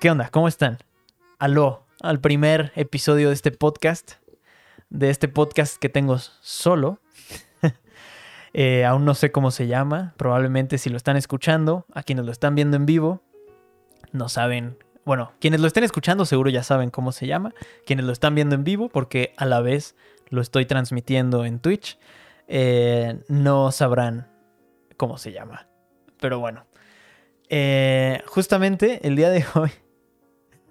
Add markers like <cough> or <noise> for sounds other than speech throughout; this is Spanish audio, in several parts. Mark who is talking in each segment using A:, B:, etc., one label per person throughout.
A: ¿Qué onda? ¿Cómo están? Aló, al primer episodio de este podcast, de este podcast que tengo solo. <laughs> Eh, aún no sé cómo se llama, probablemente si lo están escuchando, a quienes lo están viendo en vivo, no saben, bueno, quienes lo estén escuchando seguro ya saben cómo se llama, quienes lo están viendo en vivo, porque a la vez lo estoy transmitiendo en Twitch, eh, no sabrán cómo se llama. Pero bueno, eh, justamente el día de <laughs> hoy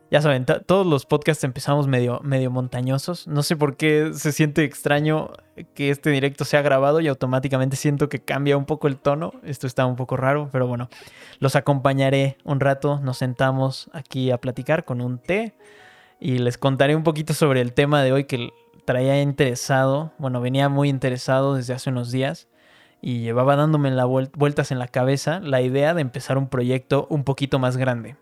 A: ya saben, todos los podcasts empezamos medio, medio montañosos. No sé por qué se siente extraño que este directo sea grabado y automáticamente siento que cambia un poco el tono. Esto está un poco raro, pero bueno, los acompañaré un rato. Nos sentamos aquí a platicar con un té y les contaré un poquito sobre el tema de hoy que traía interesado. Bueno, venía muy interesado desde hace unos días y llevaba dándome la vueltas en la cabeza la idea de empezar un proyecto un poquito más grande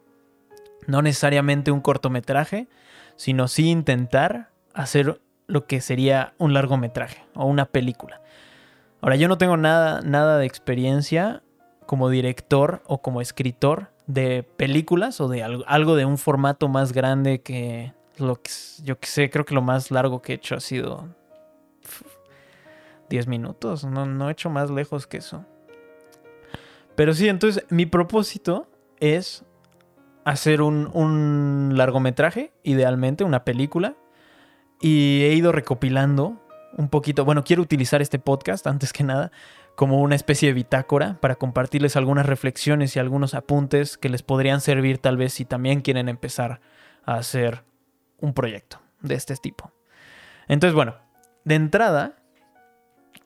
A: no necesariamente un cortometraje, sino sí intentar hacer lo que sería un largometraje o una película. Ahora, yo no tengo nada, nada de experiencia como director o como escritor de películas o de algo, de un formato más grande que lo que yo que sé, creo que lo más largo que he hecho ha sido 10 minutos, no, no he hecho más lejos que eso. Pero sí, entonces mi propósito es hacer un, largometraje, idealmente, una película. Y he ido recopilando un poquito, bueno, quiero utilizar este podcast, antes que nada, como una especie de bitácora para compartirles algunas reflexiones y algunos apuntes que les podrían servir tal vez si también quieren empezar a hacer un proyecto de este tipo. Entonces, bueno, de entrada,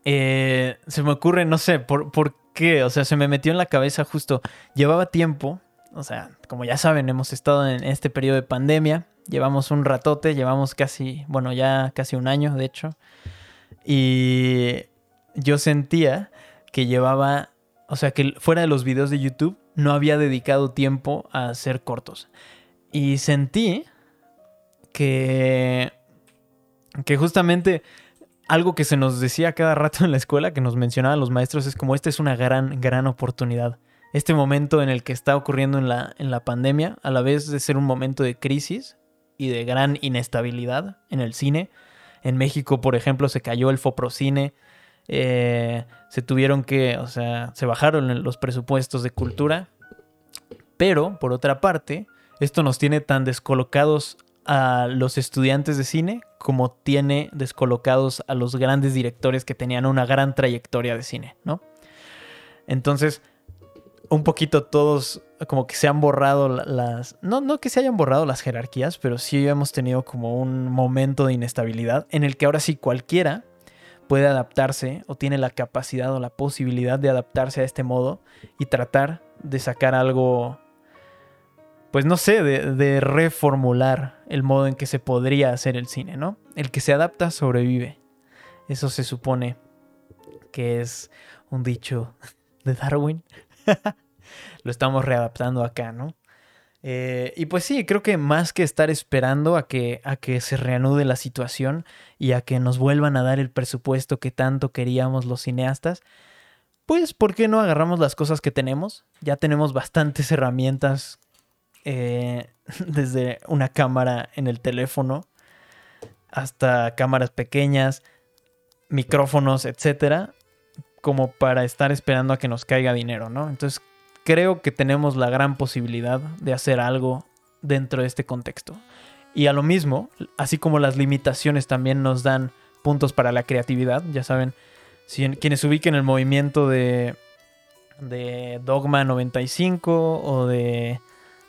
A: eh, se me ocurre, no sé, por, por qué, o sea, se me metió en la cabeza justo, llevaba tiempo o sea, como ya saben, hemos estado en este periodo de pandemia. Llevamos un ratote, llevamos casi, bueno, ya casi un año, de hecho. Y yo sentía que llevaba, o sea, que fuera de los videos de YouTube no había dedicado tiempo a hacer cortos. Y sentí que, que justamente algo que se nos decía cada rato en la escuela, que nos mencionaban los maestros, es como esta es una gran, gran oportunidad este momento en el que está ocurriendo en la, en la pandemia, a la vez de ser un momento de crisis y de gran inestabilidad en el cine. En México, por ejemplo, se cayó el Foprocine, eh, se tuvieron que, o sea, se bajaron los presupuestos de cultura. Pero, por otra parte, esto nos tiene tan descolocados a los estudiantes de cine como tiene descolocados a los grandes directores que tenían una gran trayectoria de cine, ¿no? Entonces, un poquito todos como que se han borrado las... No, no que se hayan borrado las jerarquías, pero sí hemos tenido como un momento de inestabilidad en el que ahora sí cualquiera puede adaptarse o tiene la capacidad o la posibilidad de adaptarse a este modo y tratar de sacar algo, pues no sé, de, de reformular el modo en que se podría hacer el cine, ¿no? El que se adapta sobrevive. Eso se supone que es un dicho de Darwin. <laughs> lo estamos readaptando acá, ¿no? Eh, y pues sí, creo que más que estar esperando a que, a que se reanude la situación y a que nos vuelvan a dar el presupuesto que tanto queríamos los cineastas, pues ¿por qué no agarramos las cosas que tenemos? Ya tenemos bastantes <laughs> herramientas eh, <laughs> desde una cámara en el teléfono hasta cámaras pequeñas, micrófonos, etcétera como para estar esperando a que nos caiga dinero, ¿no? Entonces creo que tenemos la gran posibilidad de hacer algo dentro de este contexto. Y a lo mismo, así como las limitaciones también nos dan puntos para la creatividad, ya saben, si quienes ubiquen el movimiento de, Dogma 95 o de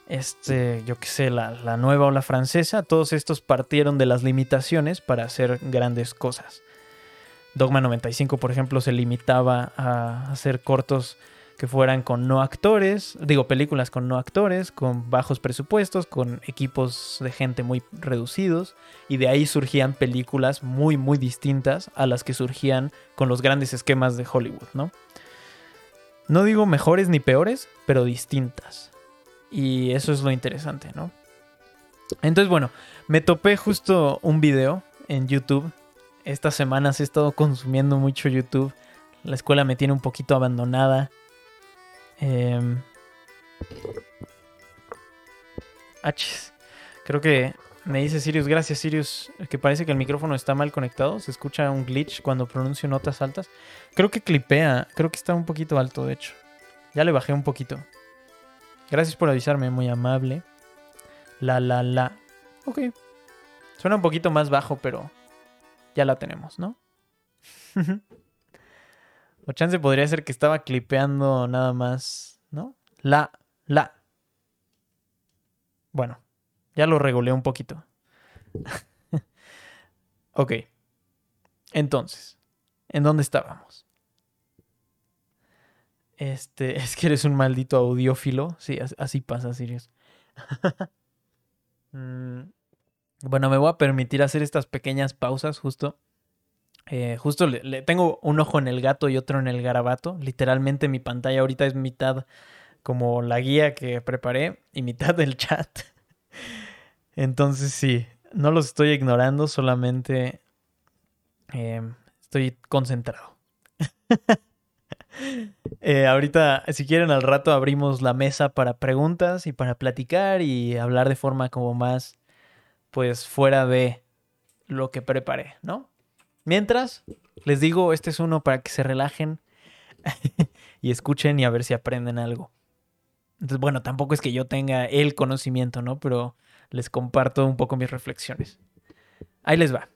A: este, yo qué sé, la, la nueva ola francesa, todos estos partieron de las limitaciones para hacer grandes cosas. Dogma 95, por ejemplo, se limitaba a hacer cortos que fueran con no actores, digo películas con no actores, con bajos presupuestos, con equipos de gente muy reducidos, y de ahí surgían películas muy muy distintas a las que surgían con los grandes esquemas de Hollywood, ¿no? No digo mejores ni peores, pero distintas. Y eso es lo interesante, ¿no? Entonces, bueno, me topé justo un video en YouTube estas semanas he estado consumiendo mucho YouTube. La escuela me tiene un poquito abandonada. H's. Creo que me dice Sirius, gracias Sirius, que parece que el micrófono está mal conectado. Se escucha un glitch cuando pronuncio notas altas. Creo que clipea, creo que está un poquito alto, de hecho. Ya le bajé un poquito. Gracias por avisarme, muy amable. La, la, la. Ok. Suena un poquito más bajo, pero ya la tenemos, ¿no? <laughs> o chance podría ser que estaba clipeando nada más, ¿no? La, la. Bueno, ya lo regulé un poquito. <laughs> ok. Entonces, ¿en dónde estábamos? Este, <laughs> es que eres un maldito audiófilo. Sí, así pasa, Sirius. Mm, bueno, me voy a permitir hacer estas pequeñas pausas justo. Eh, justo le, tengo un ojo en el gato y otro en el garabato. Literalmente mi pantalla ahorita es mitad como la guía que preparé y mitad del chat. <laughs> Entonces sí, no los estoy ignorando, solamente em, estoy concentrado. <laughs> Eh, ahorita, si quieren, al rato abrimos la mesa para preguntas y para platicar y hablar de forma como más, pues, fuera de lo que preparé, ¿no? Mientras, les digo, este es uno para que se relajen <laughs> y escuchen y a ver si aprenden algo. Entonces, bueno, tampoco es que yo tenga el conocimiento, ¿no? Pero les comparto un poco mis reflexiones. Ahí les va.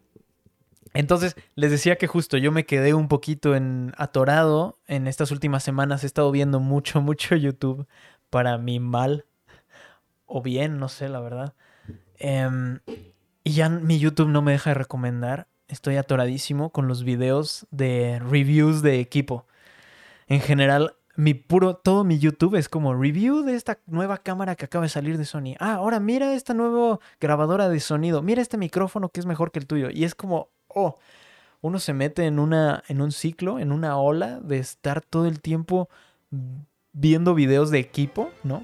A: Entonces, les decía que justo yo me quedé un poquito en atorado en estas últimas semanas. He estado viendo mucho, <laughs> mucho YouTube para mi mal o bien, no sé, la verdad. Em, y ya mi YouTube no me deja de recomendar. Estoy atoradísimo con los videos de reviews de equipo. En general, mi puro, todo mi YouTube es como review de esta nueva cámara que acaba de salir de Sony. Ah, ahora mira esta nueva grabadora de sonido. Mira este micrófono que es mejor que el tuyo. Y es como, oh, uno se mete en, una, en un ciclo, en una ola de estar todo el tiempo viendo videos de equipo, ¿no?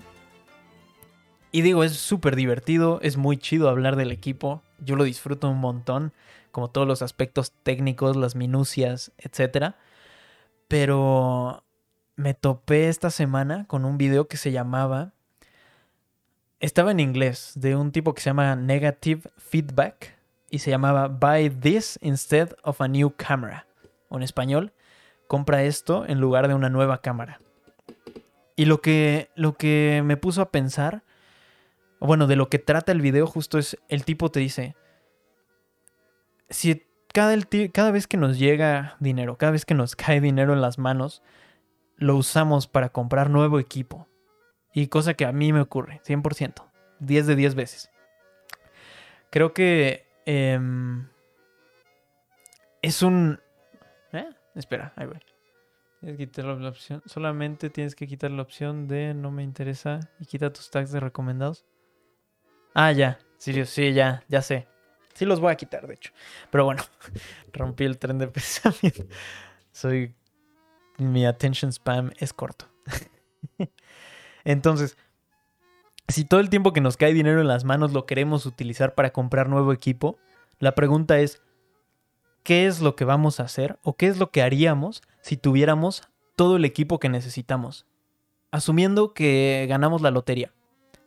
A: Y digo, es súper divertido, es muy chido hablar del equipo. Yo lo disfruto un montón, como todos los aspectos técnicos, las minucias, etc. Pero me topé esta semana con un video que se llamaba... Estaba en inglés, de un tipo que se llama Negative Feedback, y se llamaba Buy This Instead of a New Camera. O en español, compra esto en lugar de una nueva cámara. Y lo que, lo que me puso a pensar, bueno, de lo que trata el video justo es, el tipo te dice, si cada, vez que nos llega dinero, cada vez que nos <laughs> cae dinero en las manos, lo usamos para comprar nuevo equipo. Y cosa que a mí me ocurre, 100%, 10 de 10 veces. Creo que em, es un... ¿Eh? Espera, ahí voy. Tienes que quitar la opción. Solamente tienes que quitar la opción de no me interesa y quita tus tags de recomendados. Ah, ya. Sí, sí, ya, ya sé. Sí los voy a quitar, de hecho. Pero bueno, <laughs> rompí el tren de pensamiento. Soy mi attention spam es corto. <laughs> Entonces, si todo el tiempo que nos cae dinero en las manos lo queremos utilizar para comprar nuevo equipo, la pregunta es, ¿qué es lo que vamos a hacer o qué es lo que haríamos si tuviéramos todo el equipo que necesitamos? Asumiendo que ganamos la lotería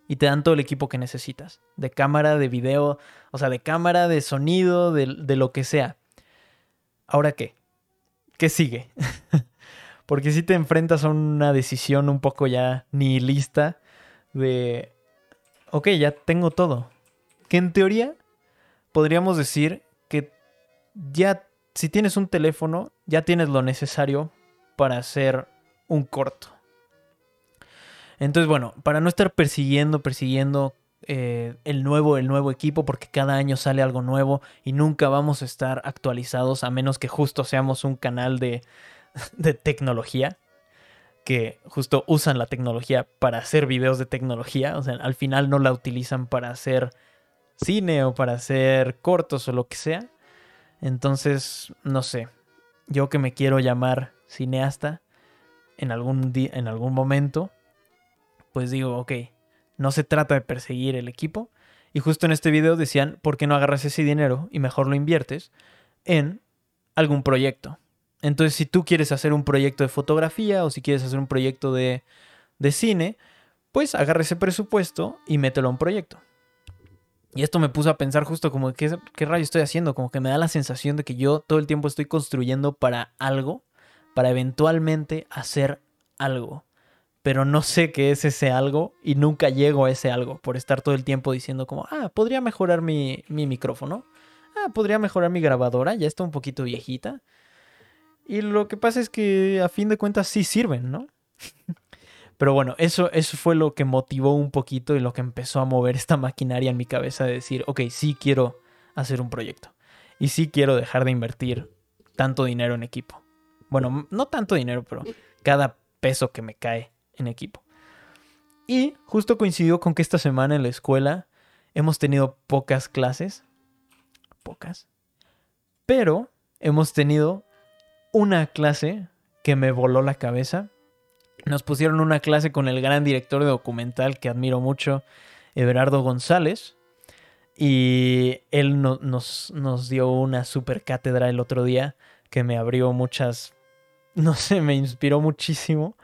A: y te dan todo el equipo que necesitas, de cámara, de video, o sea, de cámara, de sonido, de, lo que sea. ¿Ahora qué? ¿Qué sigue? <laughs> Porque si te enfrentas a una decisión un poco ya nihilista de, ok, ya tengo todo. Que en teoría podríamos decir que ya, si tienes un teléfono, ya tienes lo necesario para hacer un corto. Entonces, bueno, para no estar persiguiendo, persiguiendo eh, el nuevo, el nuevo equipo, porque cada año sale algo nuevo y nunca vamos a estar actualizados a menos que justo seamos un canal de, <laughs> de tecnología que justo usan la tecnología para hacer videos de tecnología, o sea, al final no la utilizan para hacer cine o para hacer cortos o lo que sea. Entonces, no sé, yo que me quiero llamar cineasta en algún, en algún momento, pues digo, ok, no se trata de perseguir el equipo. Y justo en este video decían, ¿por qué no agarras ese dinero y mejor lo inviertes en algún proyecto? Entonces, si tú quieres hacer un proyecto de fotografía o si quieres hacer un proyecto de, cine, pues agarra ese presupuesto y mételo a un proyecto. Y esto me puso a pensar justo como, ¿qué, ¿qué rayo estoy haciendo? Como que me da la sensación de que yo todo el tiempo estoy construyendo para algo, para eventualmente hacer algo. Pero no sé qué es ese algo y nunca llego a ese algo por estar todo el tiempo diciendo como, ah, podría mejorar mi, mi micrófono. Ah, podría mejorar mi grabadora, ya está un poquito viejita. Y lo que pasa es que a fin de cuentas sí sirven, ¿no? <laughs> Pero bueno, eso, eso fue lo que motivó un poquito y lo que empezó a mover esta maquinaria en mi cabeza de decir, ok, sí quiero hacer un proyecto. Y sí quiero dejar de invertir tanto dinero en equipo. Bueno, no tanto dinero, pero cada peso que me cae en equipo. Y justo coincidió con que esta semana en la escuela hemos tenido pocas clases. Pocas. Pero hemos tenido una clase que me voló la cabeza nos pusieron una clase con el gran director de documental que admiro mucho, Everardo González. Y él nos, nos dio una super cátedra el otro día que me abrió muchas, <laughs> no sé, me inspiró muchísimo.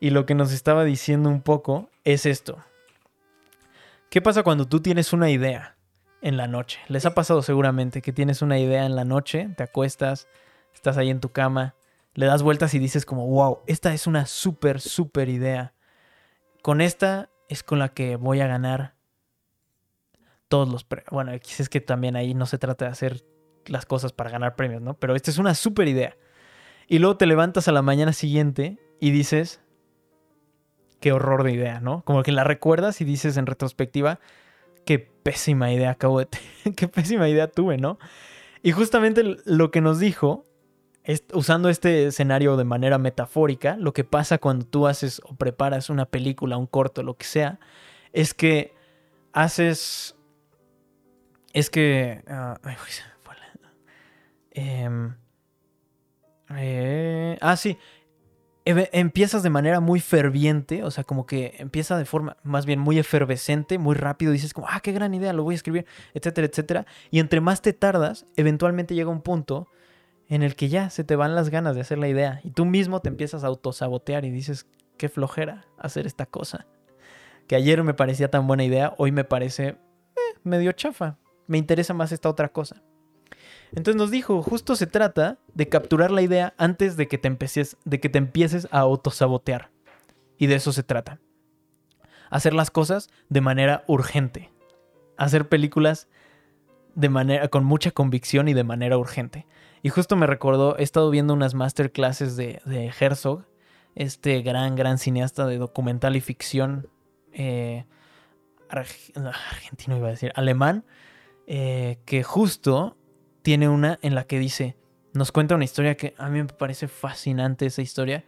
A: Y lo que nos estaba diciendo un poco es esto. ¿Qué pasa cuando tú tienes una idea en la noche? Les ha pasado seguramente que tienes una idea en la noche, te acuestas, estás ahí en tu cama le das vueltas y dices como, wow, esta es una súper, súper idea. Con esta es con la que voy a ganar todos los premios. Bueno, es que también ahí no se trata de hacer las cosas para ganar premios, ¿no? Pero esta es una súper idea. Y luego te levantas a la mañana siguiente y dices, qué horror de idea, ¿no? Como que la recuerdas y dices en retrospectiva, qué pésima idea acabo <laughs> qué pésima idea tuve, ¿no? Y justamente lo que nos dijo usando este escenario de manera metafórica, lo que pasa cuando tú haces o preparas una película, un corto, lo que sea, es que haces... Es que... ah, em, eh, ah, sí. Empiezas de manera muy ferviente, o sea, como que empieza de forma más bien muy efervescente, muy rápido, dices como, ah, qué gran idea, lo voy a escribir, etcétera, etcétera. Y entre más te tardas, eventualmente llega un punto en el que ya se te van las ganas de hacer la idea y tú mismo te empiezas a autosabotear y dices, qué flojera hacer esta cosa. Que ayer me parecía tan buena idea, hoy me parece eh, medio chafa. Me interesa más esta otra cosa. Entonces nos dijo, justo se trata de capturar la idea antes de que te empieces, de que te empieces a autosabotear. Y de eso se trata. Hacer las cosas de manera urgente. Hacer películas de manera con mucha convicción y de manera urgente. Y justo me recordó, he estado viendo unas masterclasses de, de Herzog, este gran, gran cineasta de documental y ficción eh, argentino, iba a decir, alemán, eh, que justo tiene una en la que dice, nos cuenta una historia que a mí me parece fascinante esa historia.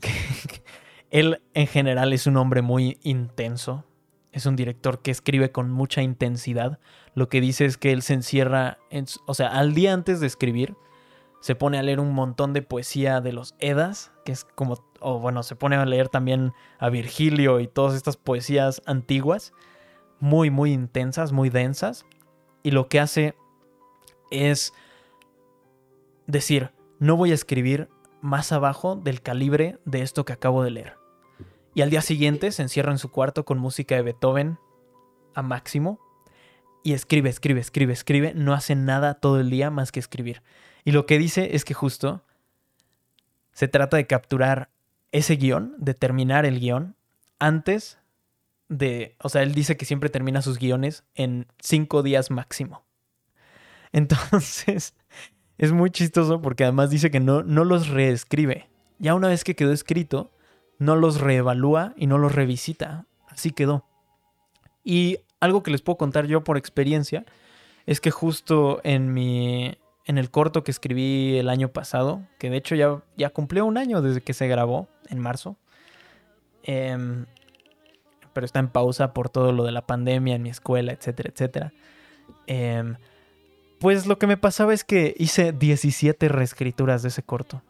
A: <laughs> él en general es un hombre muy intenso, es un director que escribe con mucha intensidad. Lo que dice es que él se encierra, en, o sea, al día antes de escribir, se pone a leer un montón de poesía de los Edas, que es como, o bueno, se pone a leer también a Virgilio y todas estas poesías antiguas, muy, muy intensas, muy densas. Y lo que hace es decir, no voy a escribir más abajo del calibre de esto que acabo de leer. Y al día siguiente se encierra en su cuarto con música de Beethoven a máximo y escribe, escribe, escribe, escribe. No hace nada todo el día más que escribir. Y lo que dice es que justo se trata de capturar ese guion, de terminar el guion antes de... O sea, él dice que siempre termina sus guiones en cinco días máximo. Entonces, <laughs> es muy chistoso porque además dice que no, no los reescribe. Ya una vez que quedó escrito, no los reevalúa y no los revisita. Así quedó. Y algo que les puedo contar yo por experiencia es que justo en mi en el corto que escribí el año pasado, que de hecho ya, ya cumplió un año desde que se grabó en marzo, em, pero está en pausa por todo lo de la pandemia en mi escuela, etcétera, etcétera. Em, pues lo que me pasaba es que hice 17 reescrituras de ese corto.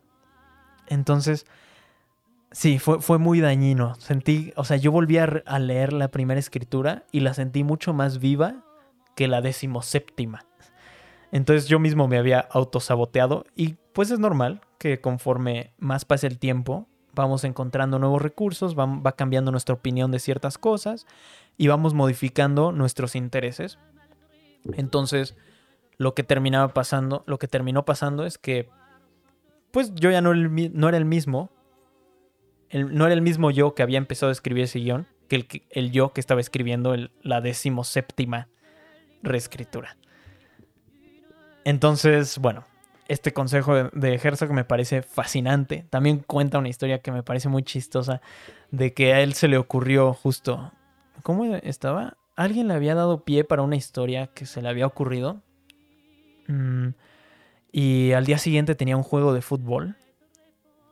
A: Entonces, Sí, fue, fue muy dañino. Sentí, o sea, yo volví a, leer la primera escritura y la sentí mucho más viva que la decimoséptima. Entonces yo mismo me había autosaboteado y pues es normal que conforme más pase el tiempo, vamos encontrando nuevos recursos, va cambiando nuestra opinión de ciertas cosas y vamos modificando nuestros intereses. Entonces, lo que terminaba pasando, lo que terminó pasando es que, pues yo ya no, era el mismo, no era el mismo yo que había empezado a escribir ese guion, que el, yo que estaba escribiendo el, la decimoséptima reescritura. Entonces, bueno, este consejo de, Herzog me parece fascinante. También cuenta una historia que me parece muy chistosa de que a él se le ocurrió justo... ¿Cómo estaba? Alguien le había dado pie para una historia que se le había ocurrido. Mm, y al día siguiente tenía un juego de fútbol.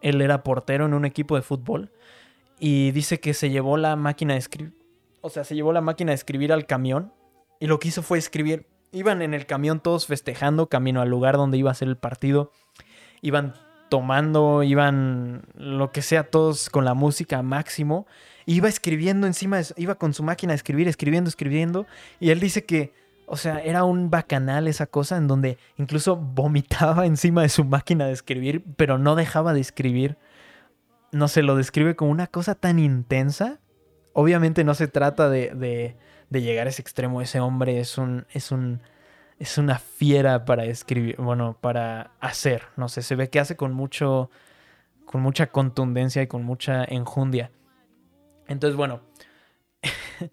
A: Él era portero en un equipo de fútbol. Y dice que se llevó la máquina de escribir. O sea, se llevó la máquina de escribir al camión. Y lo que hizo fue escribir Iban en el camión todos festejando, camino al lugar donde iba a ser el partido. Iban tomando, iban lo que sea, todos con la música máximo. Iba escribiendo encima, iba con su máquina a escribir, escribiendo, escribiendo. Y él dice que, o sea, era un bacanal esa cosa en donde incluso vomitaba <laughs> encima de su máquina de escribir, pero no dejaba de escribir. No se lo describe como una cosa tan intensa. Obviamente no se trata de de llegar a ese extremo. Ese hombre es un, es un, es una fiera para escribir, bueno, para hacer, no sé, se ve que hace con mucho, con mucha contundencia y con mucha enjundia. Entonces, bueno, <laughs>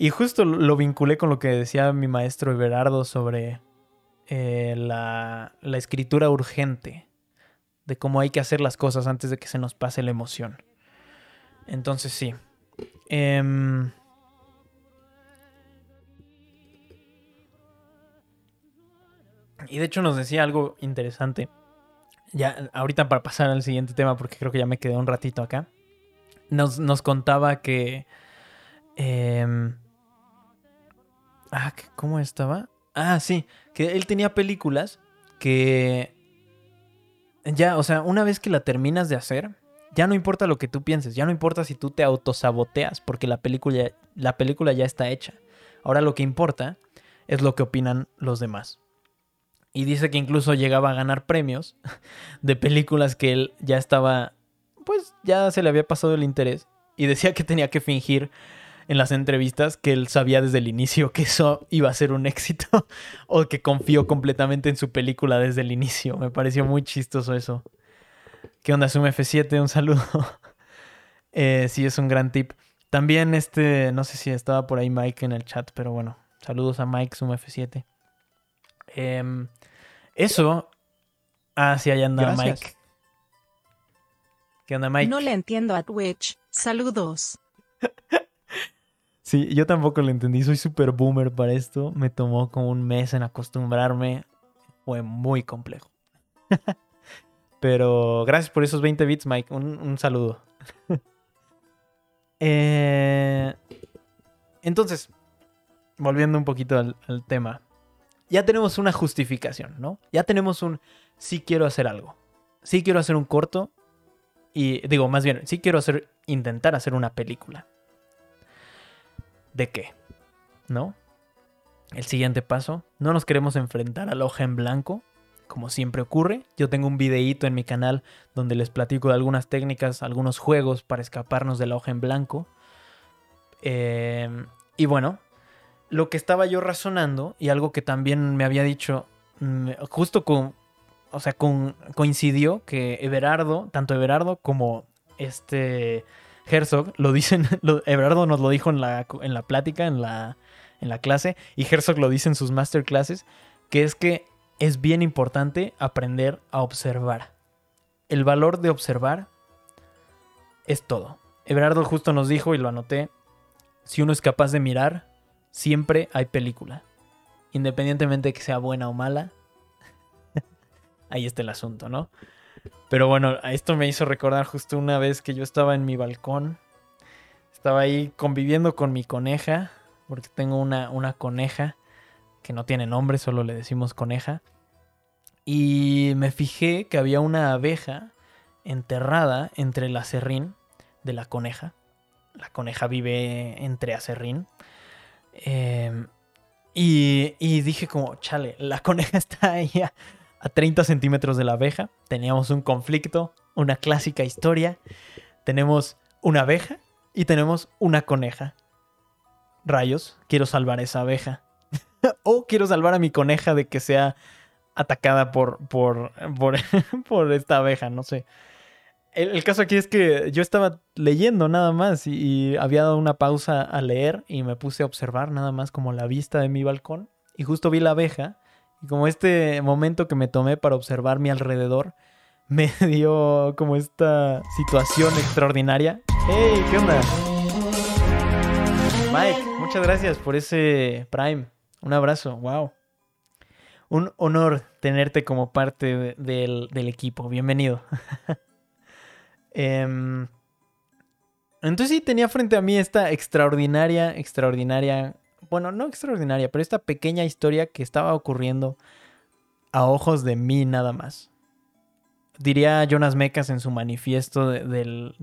A: y justo lo vinculé con lo que decía mi maestro Everardo sobre eh, la, la escritura urgente, de cómo hay que hacer las cosas antes de que se nos pase la emoción. Entonces, sí. Eh, Y de hecho nos decía algo interesante. Ya, ahorita para pasar al siguiente tema, porque creo que ya me quedé un ratito acá. Nos, nos contaba que. Em, ah, ¿cómo estaba? Ah, sí, que él tenía películas que. Ya, o sea, una vez que la terminas de hacer, ya no importa lo que tú pienses, ya no importa si tú te autosaboteas, porque la película, la película ya está hecha. Ahora lo que importa es lo que opinan los demás. Y dice que incluso llegaba a ganar premios <laughs> de películas que él ya estaba, pues ya se le había pasado el interés. Y decía que tenía que fingir en las entrevistas que él sabía desde el inicio que eso iba a ser un éxito <laughs> o que confió completamente en su película desde el inicio. Me pareció muy chistoso eso. ¿Qué onda, Zoom F7? Un saludo. <laughs> eh, sí, es un gran tip. También este, no sé si estaba por ahí Mike en el chat, pero bueno, saludos a Mike Zoom F7. Em, eso. Ah, sí, allá anda Mike. ¿Qué onda, Mike?
B: No le entiendo a Twitch. Saludos. <laughs>
A: sí, yo tampoco lo entendí. Soy súper boomer para esto. Me tomó como un mes en acostumbrarme. Fue muy complejo. <laughs> Pero gracias por esos 20 bits, Mike. Un, saludo. <laughs> Eh, entonces, volviendo un poquito al tema ya tenemos una justificación, ¿no? Ya tenemos un sí quiero hacer algo. Sí quiero hacer un corto y digo, más bien, sí quiero hacer intentar hacer una película. ¿De qué? ¿No? El siguiente paso, no nos queremos enfrentar a la hoja en blanco, como siempre ocurre. Yo tengo un videíto en mi canal donde les platico de algunas técnicas, algunos juegos para escaparnos de la hoja en blanco. Eh, y bueno, lo que estaba yo razonando y algo que también me había dicho, mm, justo con, o sea, con, coincidió que Everardo, tanto Everardo como este Herzog, lo dicen, <laughs> Everardo nos lo dijo en la, en la plática, en la, en la clase, y Herzog lo dice en sus masterclasses, que es que es bien importante aprender a observar. El valor de observar es todo. Everardo justo nos dijo, y lo anoté, si uno es capaz de mirar, siempre hay película. Independientemente de que sea buena o mala. <laughs> Ahí está el asunto, ¿no? Pero bueno, esto me hizo recordar justo una vez que yo estaba en mi balcón. Estaba ahí conviviendo con mi coneja. Porque tengo una, una coneja que no tiene nombre, solo le decimos coneja. Y me fijé que había una abeja enterrada entre el acerrín de la coneja. La coneja vive entre acerrín. Em, y, dije como, chale, la coneja <laughs> está ahí a, 30 centímetros de la abeja. Teníamos un conflicto, una clásica historia. Tenemos una abeja y tenemos una coneja. Rayos, quiero salvar esa abeja. <laughs> o quiero salvar a mi coneja de que sea atacada por, por, por, <laughs> por esta abeja, no sé. El, caso aquí es que yo estaba leyendo nada más y, había dado una pausa a leer y me puse a observar nada más como la vista de mi balcón y justo vi la abeja y como este momento que me tomé para observar mi alrededor <laughs> me dio como esta situación extraordinaria. ¡Hey! ¿Qué onda? Mike, muchas gracias por ese Prime. Un abrazo, wow. Un honor tenerte como parte del, del equipo. Bienvenido. <laughs> Em, entonces sí tenía frente a mí esta extraordinaria, extraordinaria, bueno, no extraordinaria, pero esta pequeña historia que estaba ocurriendo a ojos de mí nada más. Diría Jonas Mecas en su manifiesto del,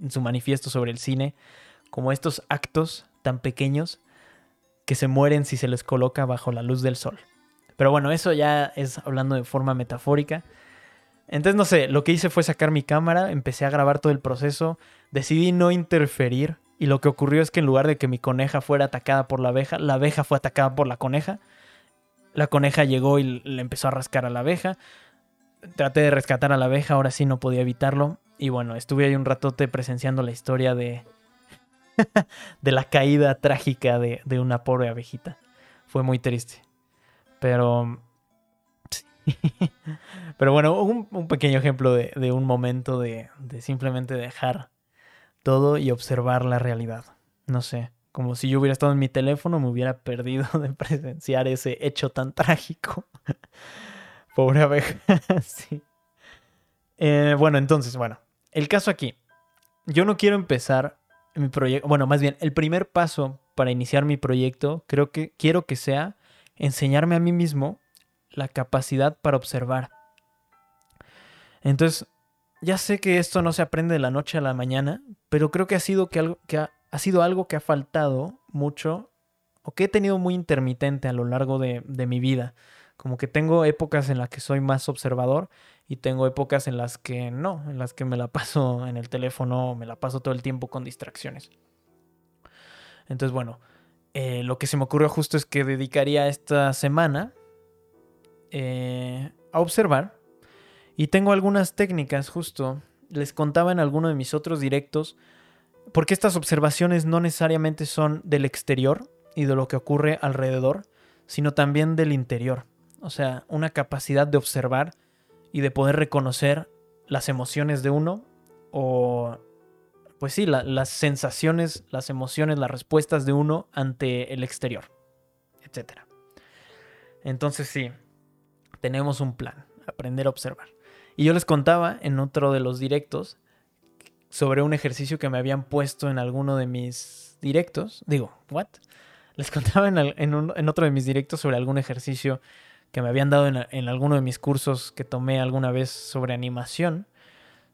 A: en su manifiesto sobre el cine, como estos actos tan pequeños que se mueren si se les coloca bajo la luz del sol. Pero bueno, eso ya es hablando de forma metafórica. Entonces, no sé, lo que hice fue sacar mi cámara, empecé a grabar todo el proceso, decidí no interferir y lo que ocurrió es que en lugar de que mi coneja fuera atacada por la abeja, la abeja fue atacada por la coneja. La coneja llegó y le empezó a rascar a la abeja. Traté de rescatar a la abeja, ahora sí no podía evitarlo. Y bueno, estuve ahí un ratote presenciando la historia de, <laughs> de la caída trágica de, de una pobre abejita. Fue muy triste. Pero <laughs> Pero bueno, un, pequeño ejemplo de, un momento de, simplemente dejar todo y observar la realidad. No sé, como si yo hubiera estado en mi teléfono, me hubiera <laughs> perdido de presenciar ese hecho tan <laughs> trágico. <laughs> Pobre abeja. sí. Eh, bueno, entonces, bueno, el caso aquí. Yo no quiero empezar mi proyecto. Bueno, más bien, el primer paso para iniciar mi proyecto, creo que quiero que sea enseñarme a mí mismo la capacidad para observar. Entonces, ya sé que esto no se aprende de la noche a la mañana, pero creo que ha sido, que algo, que ha, sido algo que ha faltado mucho o que he tenido muy intermitente a lo largo de, de mi vida. Como que tengo épocas en las que soy más observador y tengo épocas en las que no, en las que me la <laughs> paso en el teléfono, me la paso todo el tiempo con distracciones. Entonces, bueno, eh, lo que se me ocurrió justo es que dedicaría esta semana eh, a observar. Y tengo algunas técnicas, justo. Les contaba en alguno de mis otros directos, porque estas observaciones no necesariamente son del exterior y de lo que ocurre alrededor, sino también del interior. O sea, una capacidad de observar y de poder reconocer las emociones de uno o, pues sí, las sensaciones, las emociones, las respuestas de uno ante el exterior, etc. Entonces sí, tenemos un plan, aprender a observar. Y yo les contaba en otro de los directos sobre un ejercicio que me habían puesto en alguno de mis directos. Digo, ¿what? Les contaba en, otro de mis directos sobre algún ejercicio que me habían dado en, en, alguno de mis cursos que tomé alguna vez sobre animación,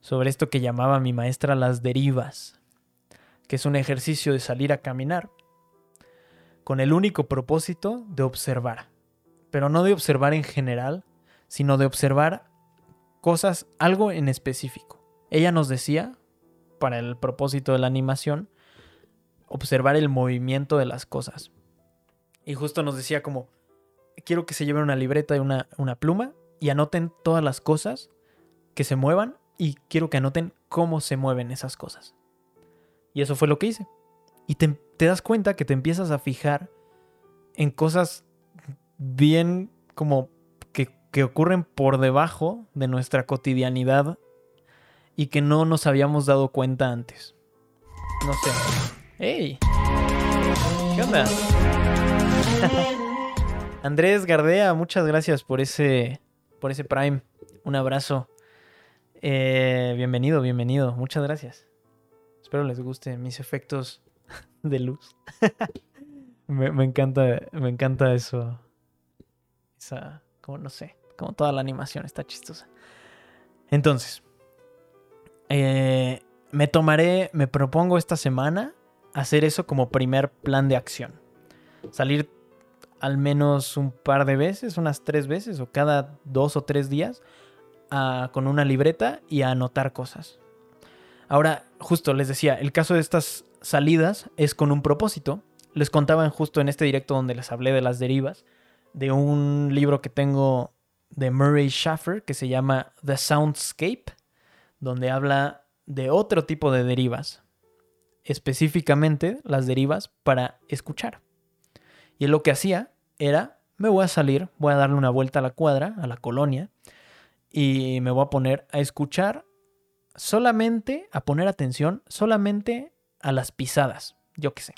A: sobre esto que llamaba mi maestra las derivas, que es un ejercicio de salir a caminar con el único propósito de observar pero no de observar en general, sino de observar cosas, algo en específico. Ella nos decía, para el propósito de la animación, observar el movimiento de las cosas. Y justo nos decía como, quiero que se lleven una libreta y una, una pluma y anoten todas las cosas que se muevan y quiero que anoten cómo se mueven esas cosas. Y eso fue lo que hice. Y te, te das cuenta que te empiezas a fijar en cosas bien como que, ocurren por debajo de nuestra cotidianidad y que no nos habíamos dado cuenta antes. No sé. ¡Ey! ¿Qué onda? <laughs> Andrés Gardea, muchas gracias por ese, por ese Prime. Un abrazo. Eh, bienvenido, bienvenido. Muchas gracias. Espero les guste mis efectos <laughs> de luz. <laughs> me, encanta, me encanta eso como no sé, como toda la animación está chistosa. Entonces, eh, me tomaré, me propongo esta semana hacer eso como primer plan de acción. Salir al menos un par de veces, unas tres veces o cada dos o tres días con una libreta y a anotar cosas. Ahora, justo les decía, el caso de estas salidas es con un propósito. Les contaban justo en este directo donde les hablé de las derivas, de un libro que tengo de Murray Schaffer que se llama The Soundscape, donde habla de otro tipo de derivas, específicamente las derivas para escuchar. Y él lo que hacía era, me voy a salir, voy a darle una vuelta a la cuadra, a la colonia, y me voy a poner a escuchar solamente, a poner atención solamente a las pisadas, yo qué sé.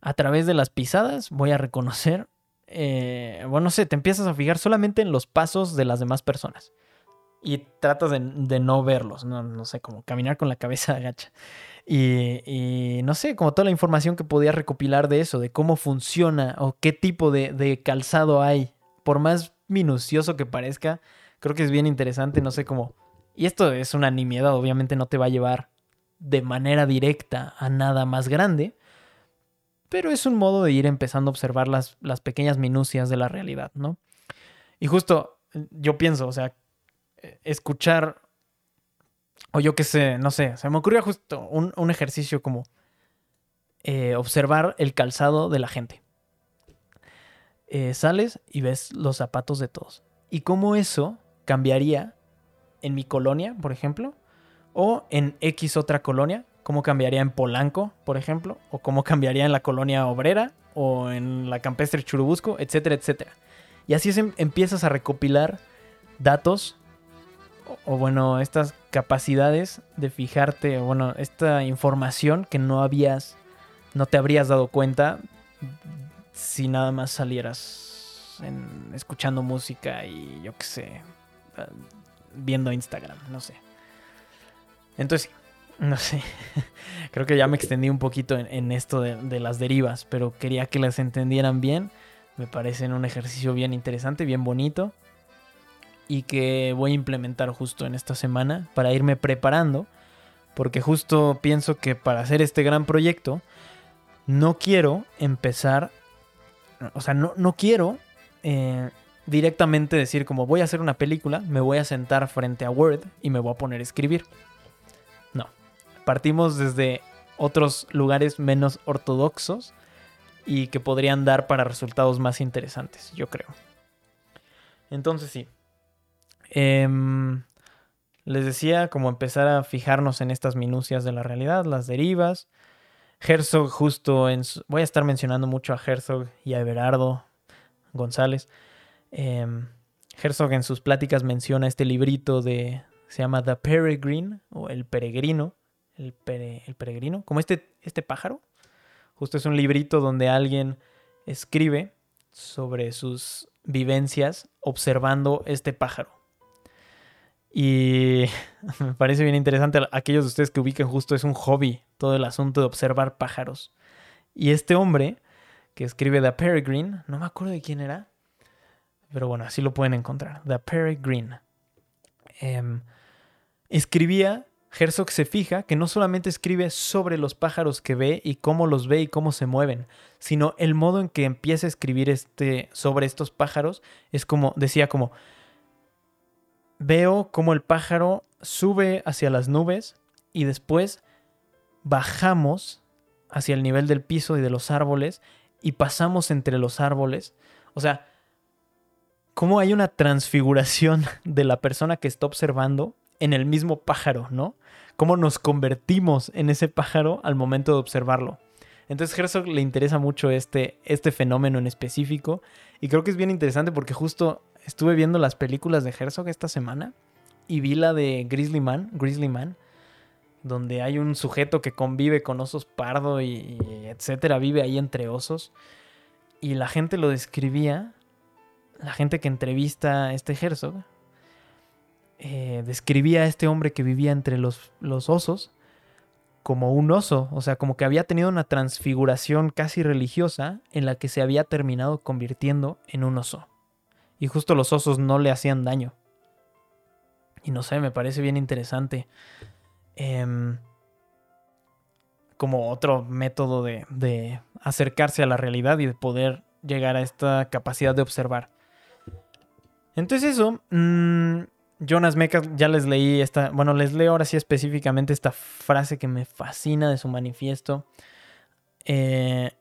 A: A través de las pisadas voy a reconocer, eh, bueno, no sé, te empiezas a fijar solamente en los pasos de las demás personas. Y tratas de, no verlos, no, sé, como caminar con la cabeza <laughs> agacha. Y, no sé, como toda la información que podía recopilar de eso, de cómo funciona o qué tipo de, de calzado hay, por más minucioso que parezca, creo que es bien interesante, no sé cómo. Y esto es una nimiedad, obviamente no te va a llevar de manera directa a nada más grande, pero es un modo de ir empezando a observar las, las pequeñas minucias de la realidad, ¿no? Y justo yo pienso, o sea, eh, escuchar, o yo qué sé, no sé, se me ocurrió justo un, un ejercicio como eh, observar el calzado de la gente. Eh, sales y ves los zapatos de todos. Y cómo eso cambiaría en mi colonia, por ejemplo, o en X otra colonia, cómo cambiaría en Polanco, por ejemplo, o cómo cambiaría en la colonia obrera, o en la campestre Churubusco, etcétera, etcétera. Y así em- empiezas a recopilar datos, o, bueno, estas capacidades de fijarte, o bueno, esta información que no habías, no te habrías dado cuenta si nada más salieras escuchando música y yo qué sé, ah, viendo Instagram, no sé. Entonces, no sé. <laughs> Creo que ya me extendí un poquito en, esto de, de las derivas, pero quería que las entendieran bien. Me parecen un ejercicio bien interesante, bien bonito. Y que voy a implementar justo en esta semana para irme preparando. Porque justo pienso que para hacer este gran proyecto, no quiero empezar. O sea, no, no quiero eh, directamente decir como voy a hacer una película, me voy a sentar frente a Word y me voy a poner a escribir. Partimos desde otros lugares menos ortodoxos y que podrían dar para resultados más interesantes, yo creo. Entonces sí. Em, les decía como empezar a fijarnos en estas minucias de la realidad, las derivas. Herzog justo en... su- Voy a estar mencionando mucho a Herzog y a Everardo González. Em, Herzog en sus pláticas menciona este librito de... Se llama The Peregrine o El Peregrino. El, pere- el Peregrino. Como este, este pájaro. Justo es un librito donde alguien escribe sobre sus vivencias observando este pájaro. Y <laughs> me parece bien interesante. Aquellos de ustedes que ubiquen justo es un hobby todo el asunto de observar pájaros. Y este hombre que escribe The Peregrine, no me acuerdo de quién era, pero bueno, así lo pueden encontrar. The Peregrine. Em, escribía, Herzog se fija que no solamente escribe sobre los pájaros que ve y cómo los ve y cómo se mueven, sino el modo en que empieza a escribir este, sobre estos pájaros es como, decía como, veo cómo el pájaro sube hacia las nubes y después bajamos hacia el nivel del piso y de los árboles y pasamos entre los árboles. O sea, cómo hay una transfiguración <laughs> de la persona que está observando en el mismo pájaro, ¿no? Cómo nos convertimos en ese pájaro al momento de observarlo. Entonces Herzog le interesa mucho este, este fenómeno en específico y creo que es bien interesante porque justo estuve viendo las películas de Herzog esta semana y vi la de Grizzly Man, Grizzly Man, donde hay un sujeto que convive con osos pardo y, etcétera, vive ahí entre osos y la gente lo describía, la gente que entrevista a este Herzog eh, describía a este hombre que vivía entre los, los osos como un oso, o sea, como que había tenido una transfiguración casi religiosa en la que se había terminado convirtiendo en un oso. Y justo los osos no le hacían daño. Y no sé, me parece bien interesante. Em, como otro método de, de acercarse a la realidad y de poder llegar a esta capacidad de observar. Entonces eso, mm, Jonas Mekas, ya les leí esta, bueno, les leo ahora sí específicamente esta frase que me fascina de su manifiesto. Eh,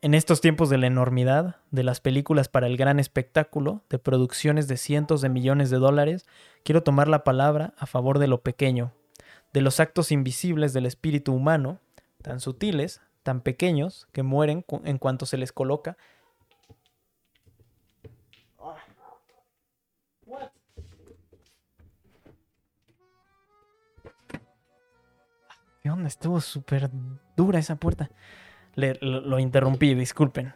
A: en estos tiempos de la enormidad, de las películas para el gran espectáculo, de producciones de cientos de millones de dólares, quiero tomar la palabra a favor de lo pequeño, de los actos invisibles del espíritu humano, tan sutiles, tan pequeños, que mueren en cuanto se les coloca ¿Qué onda? Estuvo súper dura esa puerta. lo, interrumpí, disculpen.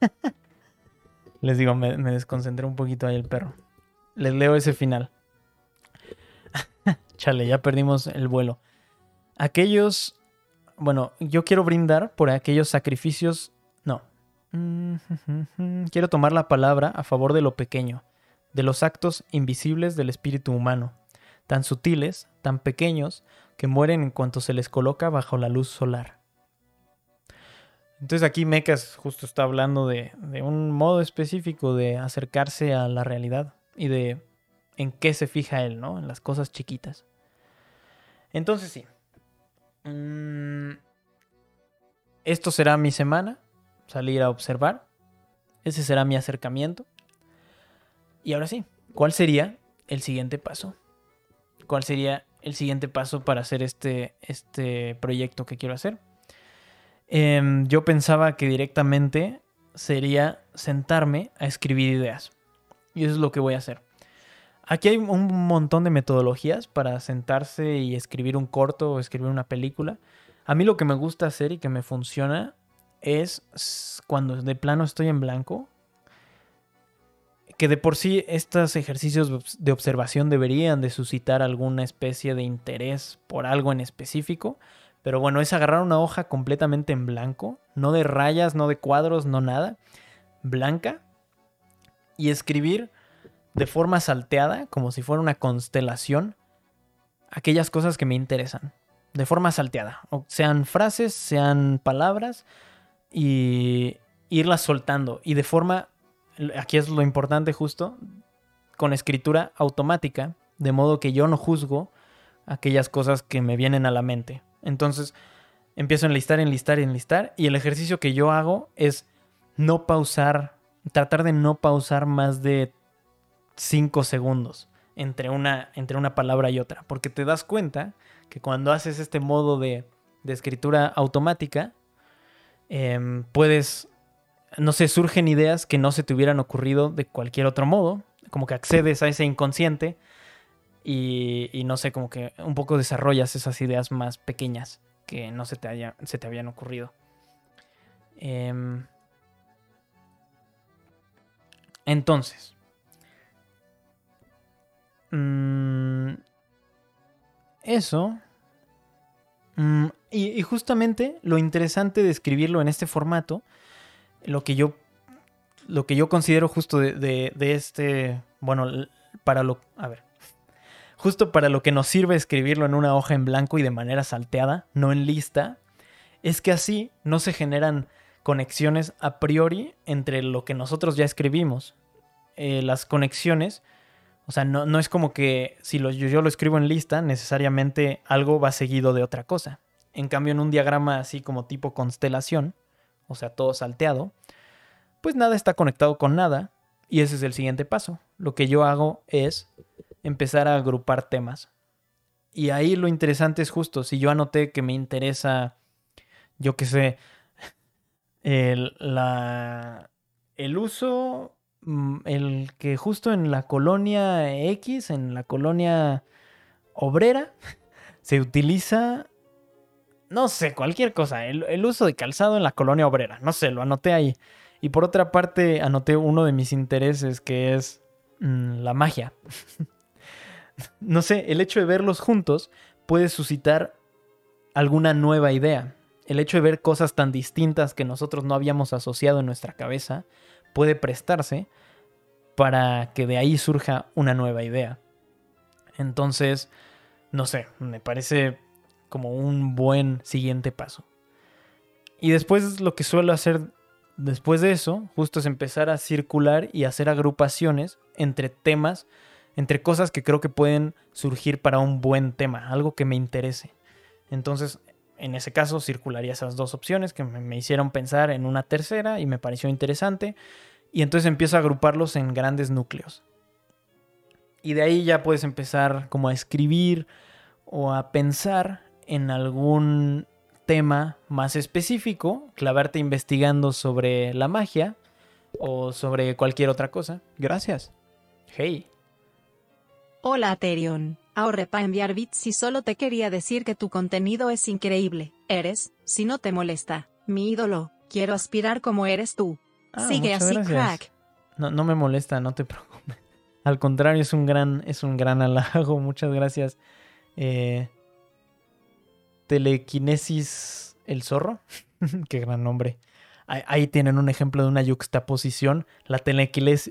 A: <laughs> Les digo, me, me, desconcentré un poquito ahí el perro. Les leo ese final. <laughs> Chale, ya perdimos el vuelo. Aquellos. Bueno, yo quiero brindar por aquellos sacrificios. No. <laughs> Quiero tomar la palabra a favor de lo pequeño, de los actos invisibles del espíritu humano, tan sutiles, tan pequeños, que mueren en cuanto se les coloca bajo la luz solar. Entonces aquí Mecas justo está hablando de, un modo específico de acercarse a la realidad y de en qué se fija él, ¿no? En las cosas chiquitas. Entonces sí. Mm, esto será mi semana, salir a observar. Ese será mi acercamiento. Y ahora sí, ¿cuál sería el siguiente paso? ¿Cuál sería el siguiente paso para hacer este, este proyecto que quiero hacer. Em, yo pensaba que directamente sería sentarme a escribir ideas. Y eso es lo que voy a hacer. Aquí hay un montón de metodologías para sentarse y escribir un corto o escribir una película. A mí lo que me gusta hacer y que me funciona es cuando de plano estoy en blanco, que de por sí estos ejercicios de observación deberían de suscitar alguna especie de interés por algo en específico, pero bueno, es agarrar una hoja completamente en blanco, no de rayas, no de cuadros, no nada, blanca, y escribir de forma salteada, como si fuera una constelación, aquellas cosas que me interesan, de forma salteada, sean frases, sean palabras, y irlas soltando, y de forma aquí es lo importante justo, con escritura automática, de modo que yo no juzgo aquellas cosas que me vienen a la mente. Entonces, empiezo a enlistar, enlistar, enlistar, y el ejercicio que yo hago es no pausar, tratar de no pausar más de 5 segundos entre una, entre una palabra y otra, porque te das cuenta que cuando haces este modo de, escritura automática, em, puedes no sé, surgen ideas que no se te hubieran ocurrido de cualquier otro modo, como que accedes a ese inconsciente y, no sé, como que un poco desarrollas esas ideas más pequeñas que no se te, haya, se te habían ocurrido. Em, entonces, mm, eso. Mm, y justamente lo interesante de escribirlo en este formato lo que yo, lo que yo considero justo de, este, bueno, para lo, a ver, justo para lo que nos sirve escribirlo en una hoja en blanco y de manera salteada, no en lista, es que así no se generan conexiones a priori entre lo que nosotros ya escribimos. Eh, las conexiones, o sea, no, no es como que si yo, yo, lo escribo en lista, necesariamente algo va seguido de otra cosa. En cambio, en un diagrama así como tipo constelación, o sea, todo salteado, pues nada está conectado con nada y ese es el siguiente paso. Lo que yo hago es empezar a agrupar temas. Y ahí lo interesante es justo, si yo anoté que me interesa, yo qué sé, <laughs> el, la, el uso, mm, el que justo en la colonia X, en la colonia obrera, <laughs> se utiliza no sé, cualquier cosa. El, uso de calzado en la colonia obrera. No sé, lo anoté ahí. Y por otra parte, anoté uno de mis intereses, que es mm, la magia. <laughs> no sé, el hecho de verlos juntos puede suscitar alguna nueva idea. El hecho de ver cosas tan distintas que nosotros no habíamos asociado en nuestra cabeza puede prestarse para que de ahí surja una nueva idea. Entonces, no sé, me parece como un buen siguiente paso. Y después lo que suelo hacer después de eso, justo es empezar a circular y hacer agrupaciones entre temas entre cosas que creo que pueden surgir para un buen tema, algo que me interese. Entonces, en ese caso, circularía esas dos opciones que me, hicieron pensar en una tercera y me pareció interesante. Y entonces empiezo a agruparlos en grandes núcleos. Y de ahí ya puedes empezar como a escribir o a pensar en algún tema más específico, clavarte investigando sobre la magia o sobre cualquier otra cosa. Gracias. Hey.
B: Hola Aterion. Ahorré para enviar bits y solo te quería decir que tu contenido es increíble. Eres, si no te molesta, mi ídolo. Quiero aspirar como eres tú. Ah, Sigue así, crack.
A: No, no me molesta, no te preocupes. Al contrario, es un gran, es un gran halago. <laughs> Muchas gracias. Eh, telequinesis el zorro. <laughs> Qué gran nombre. Ahí, tienen un ejemplo de una yuxtaposición. La,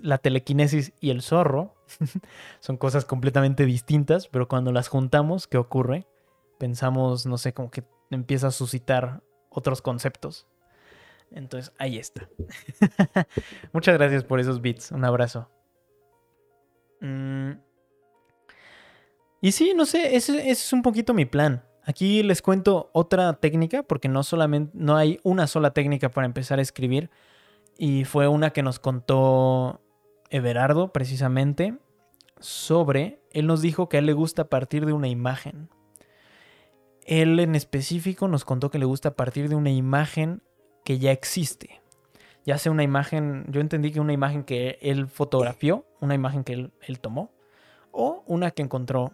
A: la telequinesis y el zorro <laughs> son cosas completamente distintas, pero cuando las juntamos, ¿qué ocurre? Pensamos, no sé, como que empieza a suscitar otros conceptos. Entonces, ahí está. <laughs> Muchas gracias por esos bits. Un abrazo. Mm. Y sí, no sé, ese es un poquito mi plan. Aquí les cuento otra técnica, porque no solamente no hay una sola técnica para empezar a escribir. Y fue una que nos contó Everardo, precisamente, sobre. Él nos dijo que a él le gusta partir de una imagen. Él en específico nos contó que le gusta partir de una imagen que ya existe. Ya sea una imagen, yo entendí que una imagen que él fotografió, una imagen que él, él tomó, o una que encontró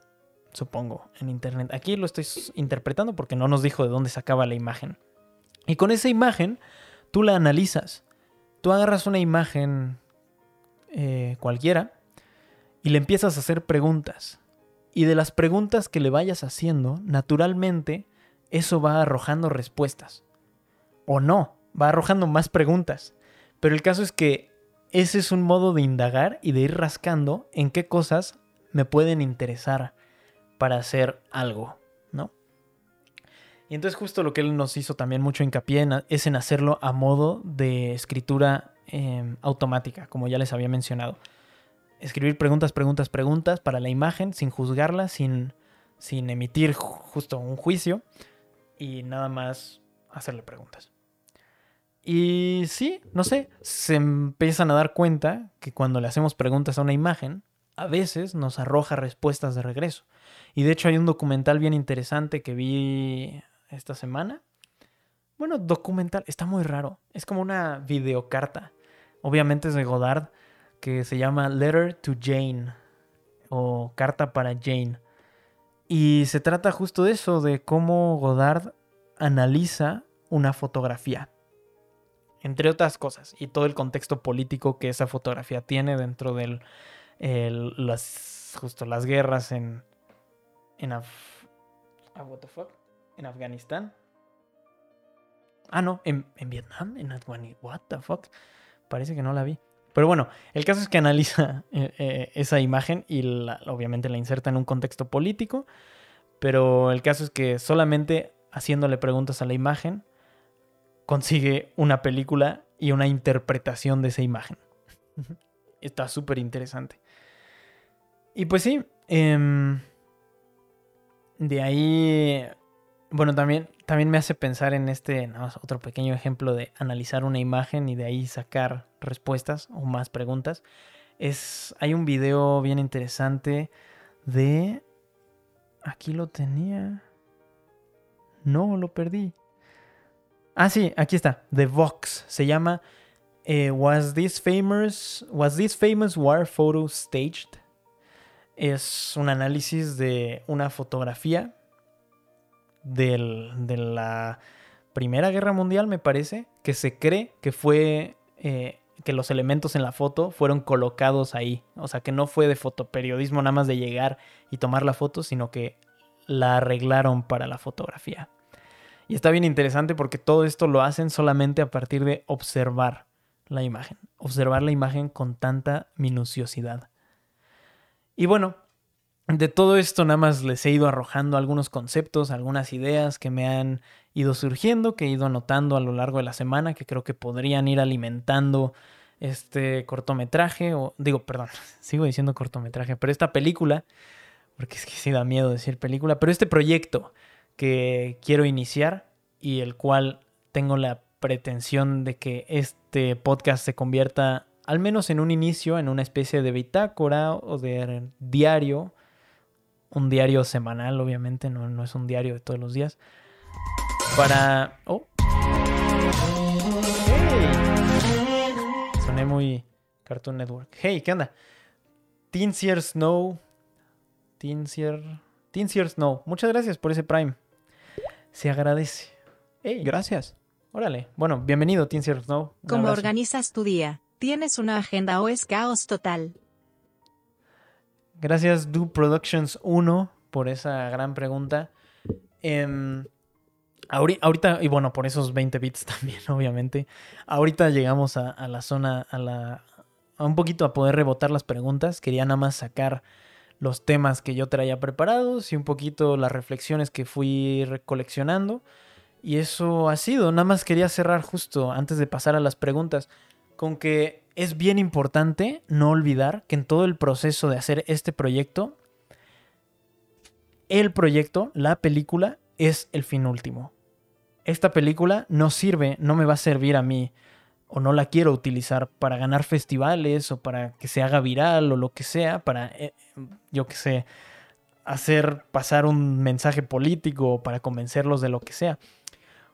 A: supongo, en internet. Aquí lo estoy interpretando porque no nos dijo de dónde sacaba la imagen. Y con esa imagen, tú la analizas. Tú agarras una imagen eh, cualquiera y le empiezas a hacer preguntas. Y de las preguntas que le vayas haciendo, naturalmente, eso va arrojando respuestas. O no, va arrojando más preguntas. Pero el caso es que ese es un modo de indagar y de ir rascando en qué cosas me pueden interesar para hacer algo, ¿no? Y entonces justo lo que él nos hizo también mucho hincapié es en hacerlo a modo de escritura em, automática, como ya les había mencionado. Escribir preguntas, preguntas, preguntas para la imagen sin juzgarla, sin, sin emitir justo un juicio y nada más hacerle preguntas. Y sí, no sé, se empiezan a dar cuenta que cuando le hacemos preguntas a una imagen, a veces nos arroja respuestas de regreso. Y de hecho hay un documental bien interesante que vi esta semana. Bueno, documental, está muy raro. Es como una videocarta. Obviamente es de Godard, que se llama Letter to Jane o Carta para Jane. Y se trata justo de eso, de cómo Godard analiza una fotografía. Entre otras cosas, y todo el contexto político que esa fotografía tiene dentro de las, justo las guerras en, en ah, what the fuck? En Afganistán. Ah, no, en, Vietnam, en Afganistán. What the fuck? Parece que no la vi. Pero bueno, el caso es que analiza <laughs> eh, eh, esa imagen y obviamente la inserta en un contexto político. Pero el caso es que solamente haciéndole preguntas a la imagen consigue una película y una interpretación de esa imagen. <laughs> Está súper interesante. Y pues sí, eh, de ahí, bueno, también, también me hace pensar en este, otro pequeño ejemplo de analizar una imagen y de ahí sacar respuestas o más preguntas. Es, hay un video bien interesante de... Aquí lo tenía. No, lo perdí. Ah, sí, aquí está. The Vox. Se llama eh, Was this famous Was this famous war photo staged? Es un análisis de una fotografía de la Primera Guerra Mundial, me parece, que se cree que fue eh, que los elementos en la foto fueron colocados ahí. O sea, que no fue de fotoperiodismo nada más de llegar y tomar la foto, sino que la arreglaron para la fotografía. Y está bien interesante porque todo esto lo hacen solamente a partir de observar la imagen. Observar la imagen con tanta minuciosidad. Y bueno, de todo esto nada más les he ido arrojando algunos conceptos, algunas ideas que me han ido surgiendo, que he ido anotando a lo largo de la semana, que creo que podrían ir alimentando este cortometraje, o digo, perdón, <laughs> sigo diciendo cortometraje, pero esta película, porque es que sí da miedo decir película, pero este proyecto que quiero iniciar y el cual tengo la pretensión de que este podcast se convierta al menos en un inicio, en una especie de bitácora o de diario, un diario semanal, obviamente, no, no es un diario de todos los días, para... Oh. Soné muy Cartoon Network. Hey, ¿qué onda? Tinsier Snow. Tinsier... Tinsier Snow. Muchas gracias por ese Prime. Se agradece.
C: Hey. Gracias.
A: Órale. Bueno, bienvenido, Tinsier Snow.
B: ¿Cómo organizas tu día? ¿Tienes una agenda o es caos total?
A: Gracias, Do Productions 1, por esa gran pregunta. Eh, Ahorita, y bueno, por esos 20 bits <laughs> también, obviamente. Ahorita llegamos a, la zona, a la. A un poquito a poder rebotar las preguntas. Quería nada más sacar los temas que yo traía preparados y un poquito las reflexiones que fui recoleccionando. Y eso ha sido. Nada más quería cerrar justo antes de pasar a las preguntas. Con que es bien importante no olvidar que en todo el proceso de hacer este proyecto, el proyecto, la película, es el fin último esta película no sirve, no me va a servir a mí o no la quiero utilizar para ganar festivales o para que se haga viral o lo que sea, para, eh, yo qué sé, hacer pasar un mensaje político o para convencerlos de lo que sea.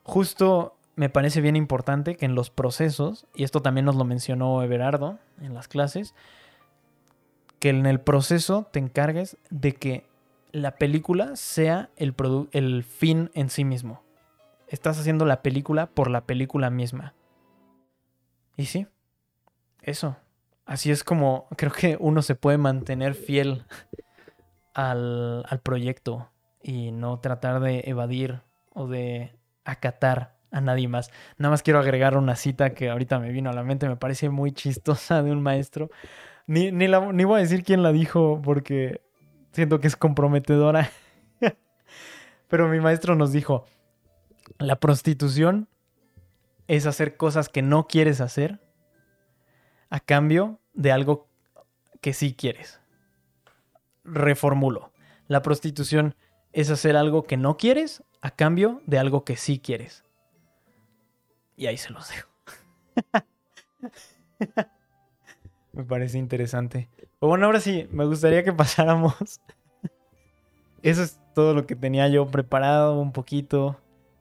A: Justo me parece bien importante que en los procesos, y esto también nos lo mencionó Everardo en las clases, que en el proceso te encargues de que la película sea el, el fin en sí mismo. Estás haciendo la película por la película misma. Y sí, eso. Así es como <laughs> creo que uno se puede mantener fiel al, al proyecto y no tratar de evadir o de acatar a nadie más. Nada más quiero agregar una cita que ahorita me vino a la mente, me parece muy chistosa de un maestro. Ni, ni, ni voy a decir quién la dijo porque siento que es comprometedora. <laughs> Pero mi maestro nos dijo, la prostitución es hacer cosas que no quieres hacer a cambio de algo que sí quieres. Reformulo. La prostitución es hacer algo que no quieres a cambio de algo que sí quieres. Y ahí se los dejo. <laughs> me parece interesante. Pero bueno, ahora sí, me gustaría que <laughs> pasáramos. Eso es todo lo que tenía yo preparado, un poquito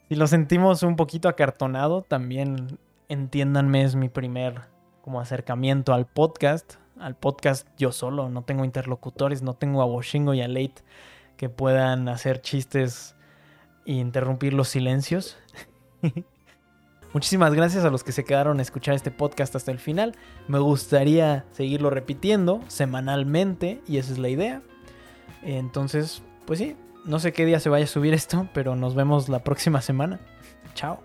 A: si lo sentimos un poquito acartonado, también entiéndanme, es mi primer como acercamiento al podcast. Al podcast yo solo, no tengo interlocutores, no tengo a Washingo y a Late que puedan hacer chistes e interrumpir los silencios. <laughs> Muchísimas gracias a los que se quedaron a escuchar este podcast hasta el final. Me gustaría seguirlo repitiendo semanalmente y esa es la idea. Entonces, pues sí, no sé qué día se vaya a subir esto, pero nos vemos la próxima semana. Chao.